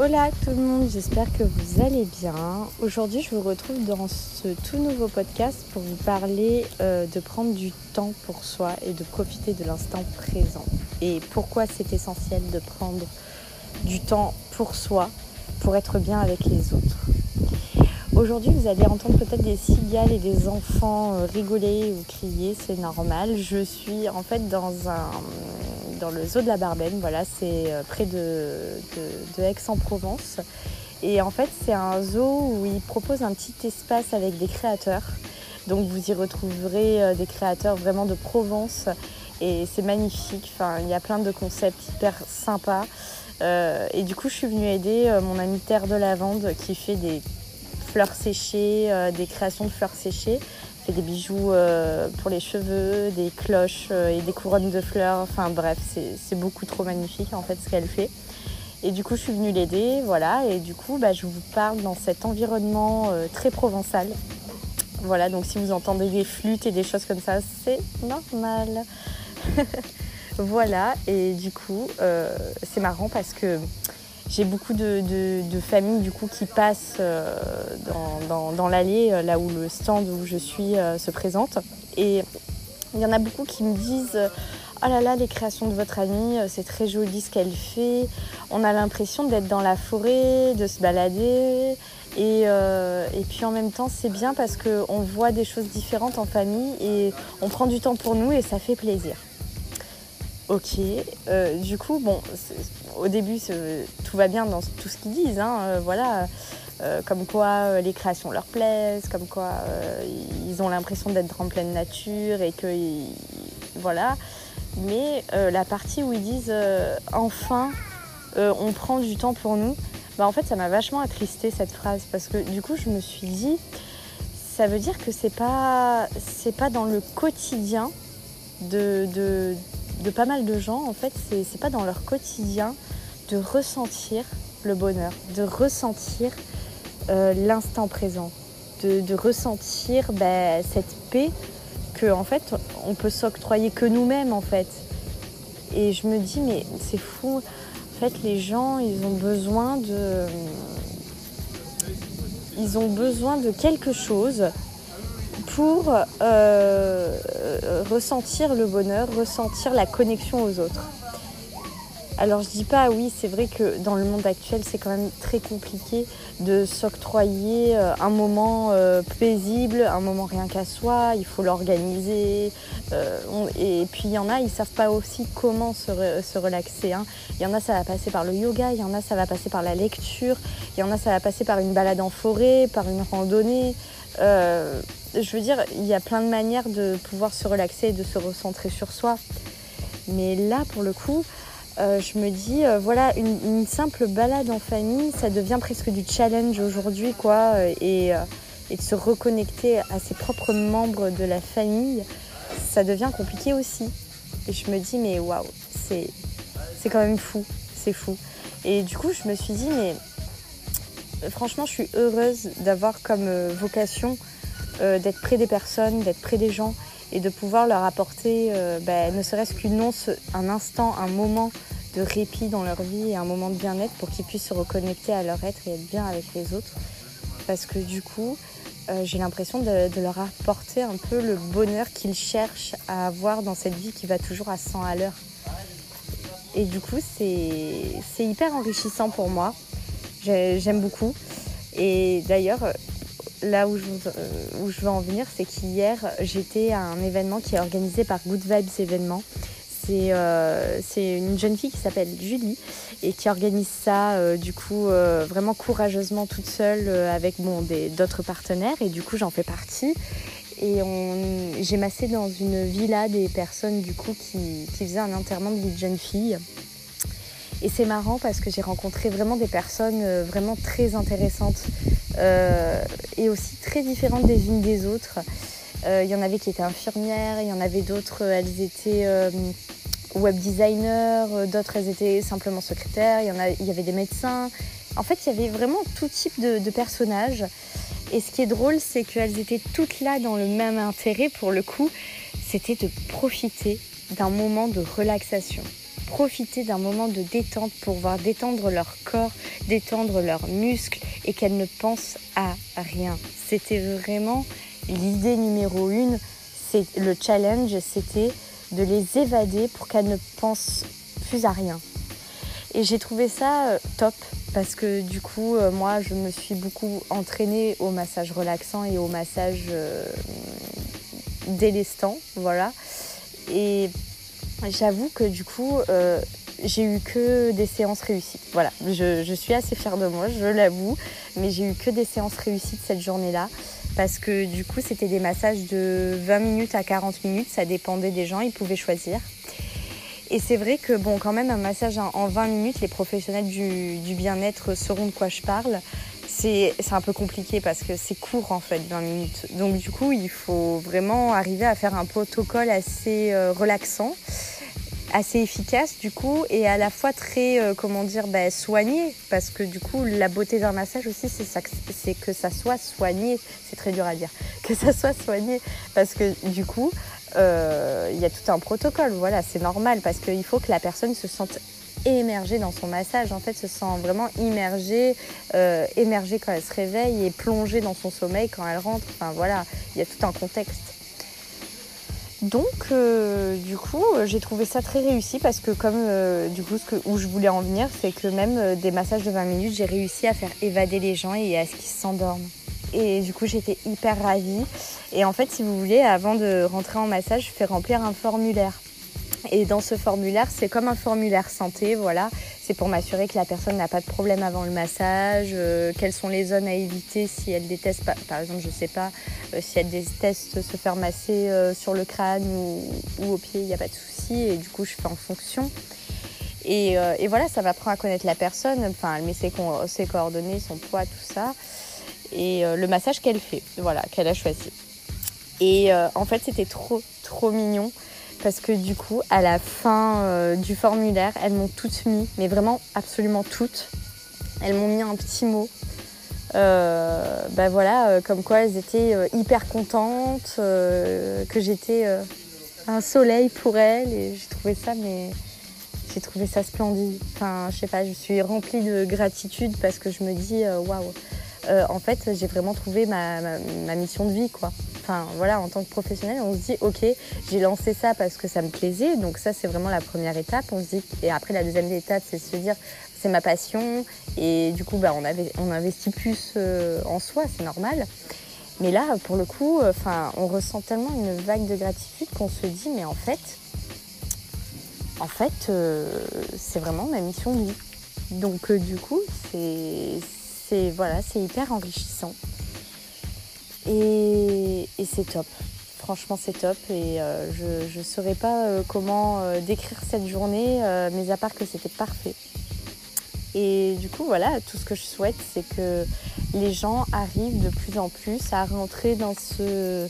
Hola tout le monde, j'espère que vous allez bien. Aujourd'hui je vous retrouve dans ce tout nouveau podcast pour vous parler euh, de prendre du temps pour soi et de profiter de l'instant présent. Et pourquoi c'est essentiel de prendre du temps pour soi pour être bien avec les autres. Aujourd'hui, vous allez entendre peut-être des cigales et des enfants euh, rigoler ou crier, c'est normal. Je suis en fait dans un dans le zoo de la Barbenne, voilà, c'est euh, près de, Aix-en-Provence. Et en fait, c'est un zoo où ils proposent un petit espace avec des créateurs. Donc vous y retrouverez euh, des créateurs vraiment de Provence et c'est magnifique. Enfin, il y a plein de concepts hyper sympas. et du coup, je suis venue aider mon ami Terre de Lavande qui fait des fleurs séchées, euh, des créations de fleurs séchées. Des bijoux euh, pour les cheveux, des cloches euh, et des couronnes de fleurs. Enfin bref, c'est beaucoup trop magnifique en fait ce qu'elle fait. Et du coup, je suis venue l'aider, voilà. Et du coup, bah, je vous parle dans cet environnement très provençal. Voilà, donc si vous entendez des flûtes et des choses comme ça, c'est normal. voilà, et du coup, c'est marrant parce que j'ai beaucoup de, familles du coup qui passent euh, dans, l'allée, euh, là où le stand où je suis euh, se présente. Et il y en a beaucoup qui me disent Oh là là, les créations de votre amie, c'est très joli ce qu'elle fait. On a l'impression d'être dans la forêt, de se balader. Et, et puis en même temps, c'est bien parce qu'on voit des choses différentes en famille et on prend du temps pour nous et ça fait plaisir. Ok, du coup, bon, au début, tout va bien dans tout ce qu'ils disent. Hein, euh, voilà, euh, comme quoi euh, les créations leur plaisent, comme quoi ils ont l'impression d'être en pleine nature et que voilà. Mais la partie où ils disent enfin on prend du temps pour nous, bah, en fait ça m'a vachement attristé cette phrase parce que du coup je me suis dit ça veut dire que c'est pas c'est pas dans le quotidien de pas mal de gens, en fait, c'est pas dans leur quotidien de ressentir le bonheur, de ressentir euh, l'instant présent, de, ressentir bah, cette paix que en fait on peut s'octroyer que nous-mêmes en fait. Et je me dis mais c'est fou. En fait les gens ils ont besoin de ils ont besoin de quelque chose pour euh, ressentir le bonheur, ressentir la connexion aux autres. Alors je dis pas oui, c'est vrai que dans le monde actuel, c'est quand même très compliqué de s'octroyer euh, un moment euh, paisible, un moment rien qu'à soi, il faut l'organiser. Euh, et puis il y en a, ils savent pas aussi comment se, relaxer. Hein. Il y en a, ça va passer par le yoga, il y en a, ça va passer par la lecture, il y en a, ça va passer par une balade en forêt, par une randonnée. Je veux dire, il y a plein de manières de pouvoir se relaxer et de se recentrer sur soi. Mais là, pour le coup, euh, je me dis, euh, voilà, une, simple balade en famille, ça devient presque du challenge aujourd'hui, quoi. Euh, et, de se reconnecter à ses propres membres de la famille, ça devient compliqué aussi. Et je me dis, mais waouh, c'est, c'est quand même fou, c'est fou. Et du coup, je me suis dit, mais franchement, je suis heureuse d'avoir comme vocation d'être près des personnes, d'être près des gens et de pouvoir leur apporter, ben, ne serait-ce qu'une once, un instant, un moment de répit dans leur vie et un moment de bien-être pour qu'ils puissent se reconnecter à leur être et être bien avec les autres. Parce que du coup, euh, j'ai l'impression de, leur apporter un peu le bonheur qu'ils cherchent à avoir dans cette vie qui va toujours à 100 à l'heure. Et du coup, c'est hyper enrichissant pour moi. J'aime beaucoup. Et d'ailleurs, là où je, euh, où je veux en venir, c'est qu'hier, j'étais à un événement qui est organisé par Good Vibes Événements. Euh, c'est une jeune fille qui s'appelle Julie et qui organise ça euh, du coup vraiment courageusement toute seule avec bon, d'autres partenaires et du coup j'en fais partie. Et j'ai massé dans une villa des personnes du coup qui, qui faisaient un enterrement de vie de jeune fille. Et c'est marrant parce que j'ai rencontré vraiment des personnes vraiment très intéressantes et aussi très différentes des unes des autres. Il y en avait qui étaient infirmières, il y en avait d'autres, elles étaient web designer, euh, d'autres elles étaient simplement secrétaires, il y, y avait des médecins. En fait, il y avait vraiment tout type de, personnages. Et ce qui est drôle, c'est qu'elles étaient toutes là dans le même intérêt pour le coup, c'était de profiter d'un moment de relaxation. Profiter d'un moment de détente pour voir détendre leur corps, détendre leurs muscles et qu'elles ne pensent à rien. C'était vraiment l'idée numéro une, c'est le challenge, c'était de les évader pour qu'elles ne pensent plus à rien. Et j'ai trouvé ça euh, top parce que du coup, euh, moi, je me suis beaucoup entraînée au massage relaxant et au massage euh, délestant, voilà. Et j'avoue que du coup, j'ai eu que des séances réussies. Voilà, je, suis assez fière de moi, je l'avoue, mais j'ai eu que des séances réussies cette journée-là parce que du coup, c'était des massages de 20 minutes à 40 minutes, ça dépendait des gens, ils pouvaient choisir. Et c'est vrai que, bon, quand même, un massage en 20 minutes, les professionnels du, bien-être sauront de quoi je parle. C'est un peu compliqué parce que c'est court en fait, 20 minutes. Donc du coup, il faut vraiment arriver à faire un protocole assez euh, relaxant, assez efficace du coup, et à la fois très, euh, comment dire, bah, soigné. Parce que du coup, la beauté d'un massage aussi, c'est que ça soit soigné. C'est très dur à dire. Que ça soit soigné. Parce que du coup, euh, il y a tout un protocole. Voilà, c'est normal parce qu'il faut que la personne se sente émergée dans son massage, en fait, se sent vraiment immergée, euh, émergée quand elle se réveille et plongée dans son sommeil quand elle rentre. Enfin voilà, il y a tout un contexte. Donc, euh, du coup, j'ai trouvé ça très réussi parce que, comme du coup, ce que, où je voulais en venir, c'est que même des massages de 20 minutes, j'ai réussi à faire évader les gens et à ce qu'ils s'endorment. Et du coup, j'étais hyper ravie. Et en fait, si vous voulez, avant de rentrer en massage, je fais remplir un formulaire. Et dans ce formulaire, c'est comme un formulaire santé, voilà. C'est pour m'assurer que la personne n'a pas de problème avant le massage, euh, quelles sont les zones à éviter si elle déteste, pas, par exemple, je sais pas, euh, si elle déteste se faire masser euh, sur le crâne ou, au pied, il n'y a pas de souci. Et du coup, je fais en fonction. Et, voilà, ça m'apprend à connaître la personne. Enfin, elle met ses, ses coordonnées, son poids, tout ça et le massage qu'elle fait, voilà, qu'elle a choisi. Et en fait, c'était trop, trop mignon parce que du coup, à la fin euh, du formulaire, elles m'ont toutes mis, mais vraiment absolument toutes. Elles m'ont mis un petit mot. ben voilà, comme quoi elles étaient hyper contentes, que j'étais un soleil pour elles et j'ai trouvé ça mais j'ai trouvé ça splendide. Enfin, je sais pas, je suis remplie de gratitude parce que je me dis waouh. Euh, en fait, j'ai vraiment trouvé ma, mission de vie, quoi. Enfin, voilà, en tant que professionnel, on se dit, ok, j'ai lancé ça parce que ça me plaisait, donc ça, c'est vraiment la première étape. On se dit, et après, la deuxième étape, c'est se dire, c'est ma passion, et du coup, bah, on, avait, on investit plus euh, en soi, c'est normal. Mais là, pour le coup, enfin, on ressent tellement une vague de gratitude qu'on se dit, mais en fait, en fait, euh, c'est vraiment ma mission de vie. Donc, du coup, c'est c'est voilà, c'est hyper enrichissant. Et, c'est top. Franchement, c'est top. Et euh, je ne saurais pas euh, comment euh, décrire cette journée, mais à part que c'était parfait. Et du coup, voilà, tout ce que je souhaite, c'est que les gens arrivent de plus en plus à rentrer dans ce,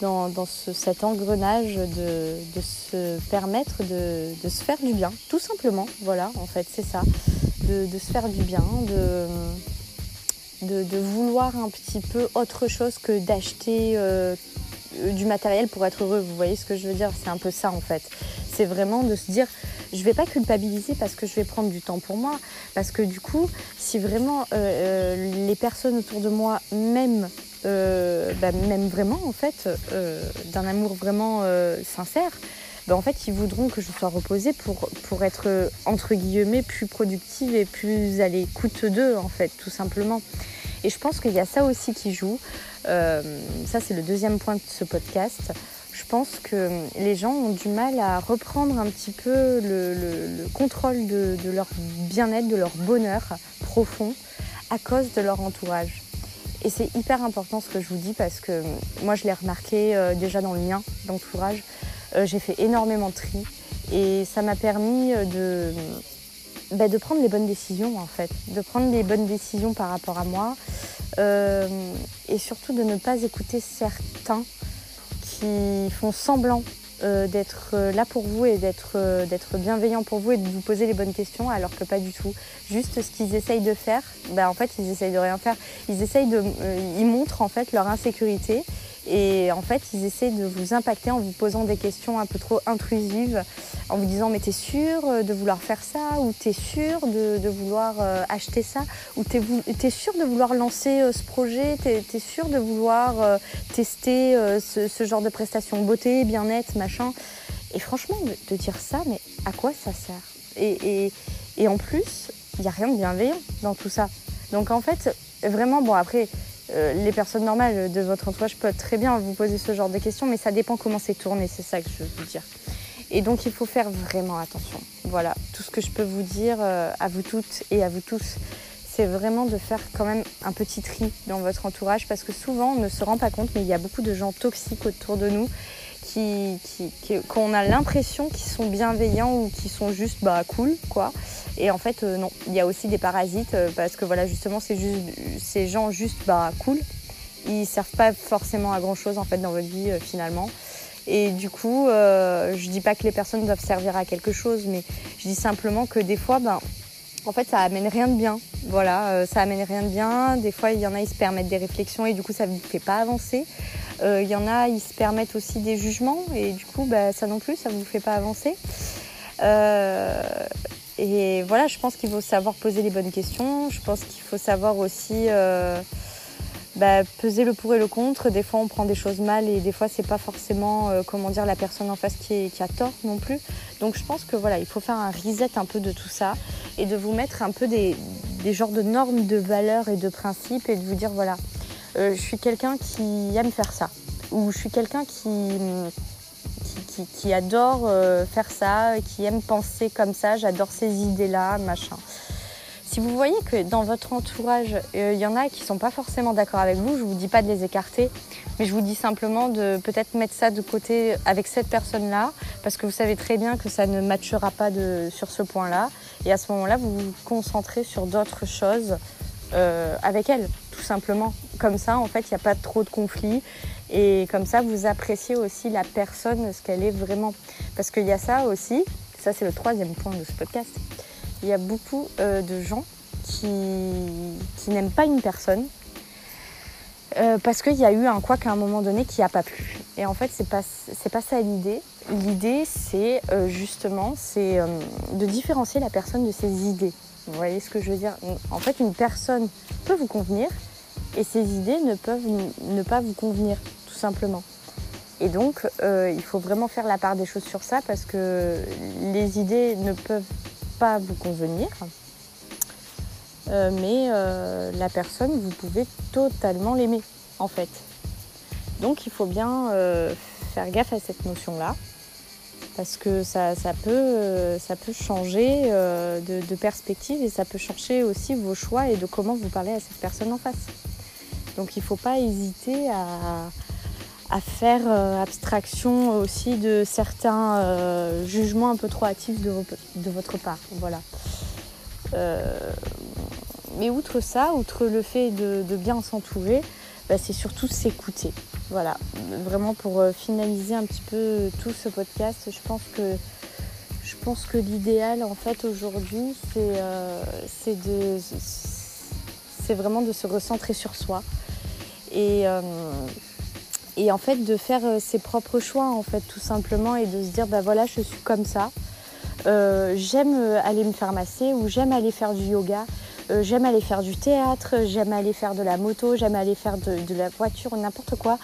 dans, cet engrenage de, se permettre de, se faire du bien, tout simplement. Voilà, en fait, c'est ça. De, se faire du bien, de, vouloir un petit peu autre chose que d'acheter euh, du matériel pour être heureux. Vous voyez ce que je veux dire? C'est un peu ça en fait. C'est vraiment de se dire, je vais pas culpabiliser parce que je vais prendre du temps pour moi. Parce que du coup, si vraiment euh, euh, les personnes autour de moi m'aiment, bah, vraiment en fait, d'un amour vraiment sincère, bah, en fait, ils voudront que je sois reposée pour, pour être, entre guillemets, plus productive et plus à l'écoute d'eux, en fait, tout simplement. Et je pense qu'il y a ça aussi qui joue. Euh, ça, c'est le deuxième point de ce podcast. Je pense que les gens ont du mal à reprendre un petit peu le, contrôle de, leur bien-être, de leur bonheur profond à cause de leur entourage. Et c'est hyper important ce que je vous dis parce que moi je l'ai remarqué euh, déjà dans le mien d'entourage. Euh, j'ai fait énormément de tri et ça m'a permis de, bah, de prendre les bonnes décisions en fait, de prendre les bonnes décisions par rapport à moi euh, et surtout de ne pas écouter certains qui font semblant euh, d'être euh, là pour vous et d'être bienveillants pour vous et de vous poser les bonnes questions alors que pas du tout. Juste ce qu'ils essayent de faire, bah, en fait ils essayent de rien faire. Ils essayent de, ils montrent en fait leur insécurité Et en fait, ils essaient de vous impacter en vous posant des questions un peu trop intrusives, en vous disant mais t'es sûr de vouloir faire ça Ou t'es sûr de, vouloir euh, acheter ça Ou t'es es sûr de vouloir lancer euh, ce projet T'es es sûr de vouloir euh, tester ce, genre de prestations beauté, bien-être, machin Et franchement, de, dire ça, mais à quoi ça sert? Et, et, en plus, il n'y a rien de bienveillant dans tout ça. Donc en fait, vraiment, bon après... les personnes normales de votre entourage peuvent très bien vous poser ce genre de questions, mais ça dépend comment c'est tourné, c'est ça que je veux vous dire. Et donc il faut faire vraiment attention. Voilà, tout ce que je peux vous dire euh, à vous toutes et à vous tous, c'est vraiment de faire quand même un petit tri dans votre entourage parce que souvent on ne se rend pas compte, mais il y a beaucoup de gens toxiques autour de nous qu'on a l'impression qu'ils sont bienveillants ou qui sont juste bah, cool, quoi. Et en fait, euh, non, il y a aussi des parasites euh, parce que voilà, justement, c'est juste, ces gens juste bah, cool, ils servent pas forcément à grand chose en fait dans votre vie finalement. Et du coup, euh, je dis pas que les personnes doivent servir à quelque chose, mais je dis simplement que des fois, ben, en fait, ça amène rien de bien. Voilà, euh, ça amène rien de bien. Des fois, il y en a, ils se permettent des réflexions et du coup, ça ne vous fait pas avancer. Euh, il y en a, ils se permettent aussi des jugements et du coup, ben, ça non plus, ça ne vous fait pas avancer. et voilà, je pense qu'il faut savoir poser les bonnes questions. Je pense qu'il faut savoir aussi bah, peser le pour et le contre. Des fois, on prend des choses mal et des fois, c'est pas forcément, euh, comment dire, la personne en face qui, a tort non plus. Donc, je pense que voilà, il faut faire un reset un peu de tout ça et de vous mettre un peu des, genres de normes, de valeurs et de principes et de vous dire voilà, euh, je suis quelqu'un qui aime faire ça ou je suis quelqu'un qui, adore euh, faire ça, qui aime penser comme ça, j'adore ces idées-là, machin. Si vous voyez que dans votre entourage, euh, il y en a qui ne sont pas forcément d'accord avec vous, je ne vous dis pas de les écarter, mais je vous dis simplement de peut-être mettre ça de côté avec cette personne-là, parce que vous savez très bien que ça ne matchera pas de, sur ce point-là. Et à ce moment-là, vous vous concentrez sur d'autres choses euh, avec elle, tout simplement. Comme ça, en fait, il n'y a pas trop de conflits. Et comme ça, vous appréciez aussi la personne, ce qu'elle est vraiment. Parce qu'il y a ça aussi, ça c'est le troisième point de ce podcast il y a beaucoup euh, de gens qui, n'aiment pas une personne euh, parce qu'il y a eu un quoi qu'à un moment donné qui n'a pas plu. Et en fait, c'est pas, pas ça l'idée. L'idée, c'est euh, justement de différencier la personne de ses idées. Vous voyez ce que je veux dire? En fait, une personne peut vous convenir et ses idées ne peuvent ne pas vous convenir, tout simplement. Et donc, il faut vraiment faire la part des choses sur ça parce que les idées ne peuvent pas vous convenir. Euh, mais euh, la personne, vous pouvez totalement l'aimer, en fait. Donc il faut bien euh, faire gaffe à cette notion-là, parce que ça, peut, ça peut changer de, perspective et ça peut changer aussi vos choix et de comment vous parlez à cette personne en face. Donc il ne faut pas hésiter à, à faire euh, abstraction aussi de certains euh, jugements un peu trop hâtifs de, votre part. Voilà. Euh, mais outre ça, outre le fait de, bien s'entourer, bah, c'est surtout s'écouter. Voilà, vraiment pour finaliser un petit peu tout ce podcast, je pense que je pense que l'idéal en fait aujourd'hui, c'est vraiment de se recentrer sur soi et et en fait de faire euh, ses propres choix en fait tout simplement et de se dire bah voilà je suis comme ça. Euh, j'aime euh, aller me faire masser ou j'aime aller faire du yoga. J'aime aller faire du théâtre j'aime aller faire de la moto j'aime aller faire de, la voiture n'importe quoi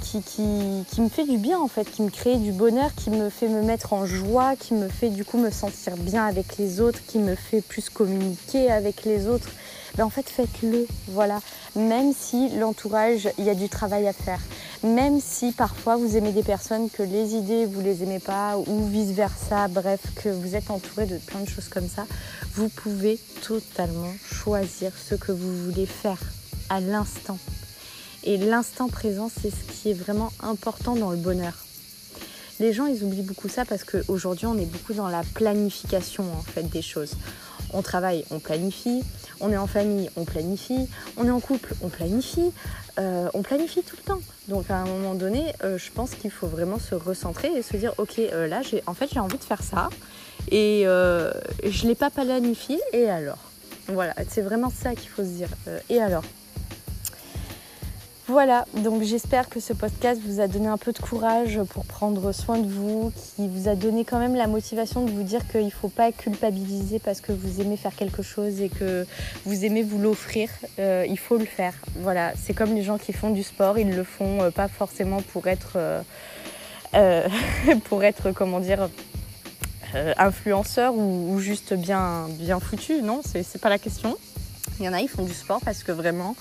qui, me fait du bien en fait qui me crée du bonheur qui me fait me mettre en joie qui me fait du coup me sentir bien avec les autres qui me fait plus communiquer avec les autres. Ben en fait faites-le voilà. Même si l'entourage il y a du travail à faire. Même si parfois vous aimez des personnes que les idées vous les aimez pas ou vice versa, bref, que vous êtes entouré de plein de choses comme ça, vous pouvez totalement choisir ce que vous voulez faire à l'instant. Et l'instant présent, c'est ce qui est vraiment important dans le bonheur. Les gens, ils oublient beaucoup ça parce qu'aujourd'hui, on est beaucoup dans la planification en fait des choses. On travaille, on planifie. On est en famille, on planifie. On est en couple, on planifie. Euh, on planifie tout le temps. Donc à un moment donné, euh, je pense qu'il faut vraiment se recentrer et se dire ok, euh, là, j'ai, en fait, j'ai envie de faire ça et je l'ai pas planifié. Et alors? Voilà, c'est vraiment ça qu'il faut se dire. et alors? Voilà, donc j'espère que ce podcast vous a donné un peu de courage pour prendre soin de vous, qui vous a donné quand même la motivation de vous dire qu'il ne faut pas culpabiliser parce que vous aimez faire quelque chose et que vous aimez vous l'offrir. Euh, il faut le faire. Voilà, c'est comme les gens qui font du sport, ils le font euh, pas forcément pour être, euh, pour être comment dire, influenceur ou, juste bien, bien foutu. Non, c'est pas la question. Il y en a, ils font du sport parce que vraiment,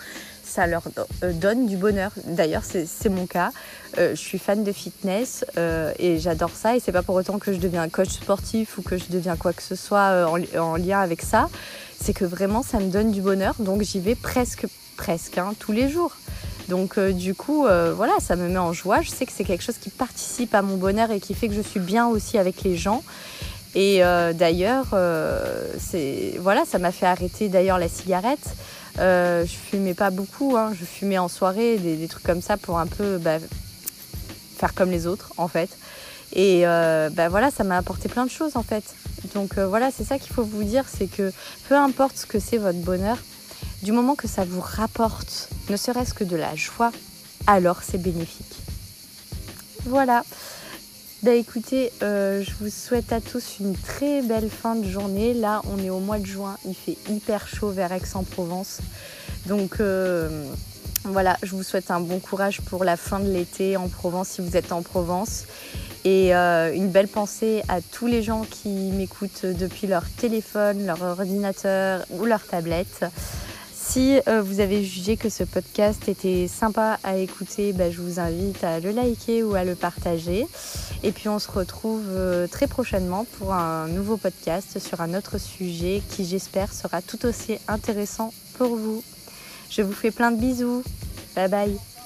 ça leur euh, donne du bonheur. D'ailleurs, c'est mon cas. Euh, je suis fan de fitness euh, et j'adore ça. Et c'est pas pour autant que je deviens coach sportif ou que je deviens quoi que ce soit en, lien avec ça. C'est que vraiment, ça me donne du bonheur. Donc, j'y vais presque, presque, hein, tous les jours. Donc, du coup, voilà, ça me met en joie. Je sais que c'est quelque chose qui participe à mon bonheur et qui fait que je suis bien aussi avec les gens. Et d'ailleurs, voilà, ça m'a fait arrêter d'ailleurs la cigarette. Euh, je fumais pas beaucoup, hein. je fumais en soirée, des, trucs comme ça pour un peu bah, faire comme les autres en fait. Et euh, bah, voilà, ça m'a apporté plein de choses en fait. Donc euh, voilà, c'est ça qu'il faut vous dire, c'est que peu importe ce que c'est votre bonheur, du moment que ça vous rapporte ne serait-ce que de la joie, alors c'est bénéfique. Voilà. Bah écoutez, euh, je vous souhaite à tous une très belle fin de journée. Là, on est au mois de juin, il fait hyper chaud vers Aix-en-Provence. Donc euh, voilà, je vous souhaite un bon courage pour la fin de l'été en Provence si vous êtes en Provence. Et euh, une belle pensée à tous les gens qui m'écoutent depuis leur téléphone, leur ordinateur ou leur tablette. Si euh, vous avez jugé que ce podcast était sympa à écouter, bah, je vous invite à le liker ou à le partager. Et puis on se retrouve euh, très prochainement pour un nouveau podcast sur un autre sujet qui j'espère sera tout aussi intéressant pour vous. Je vous fais plein de bisous. Bye bye.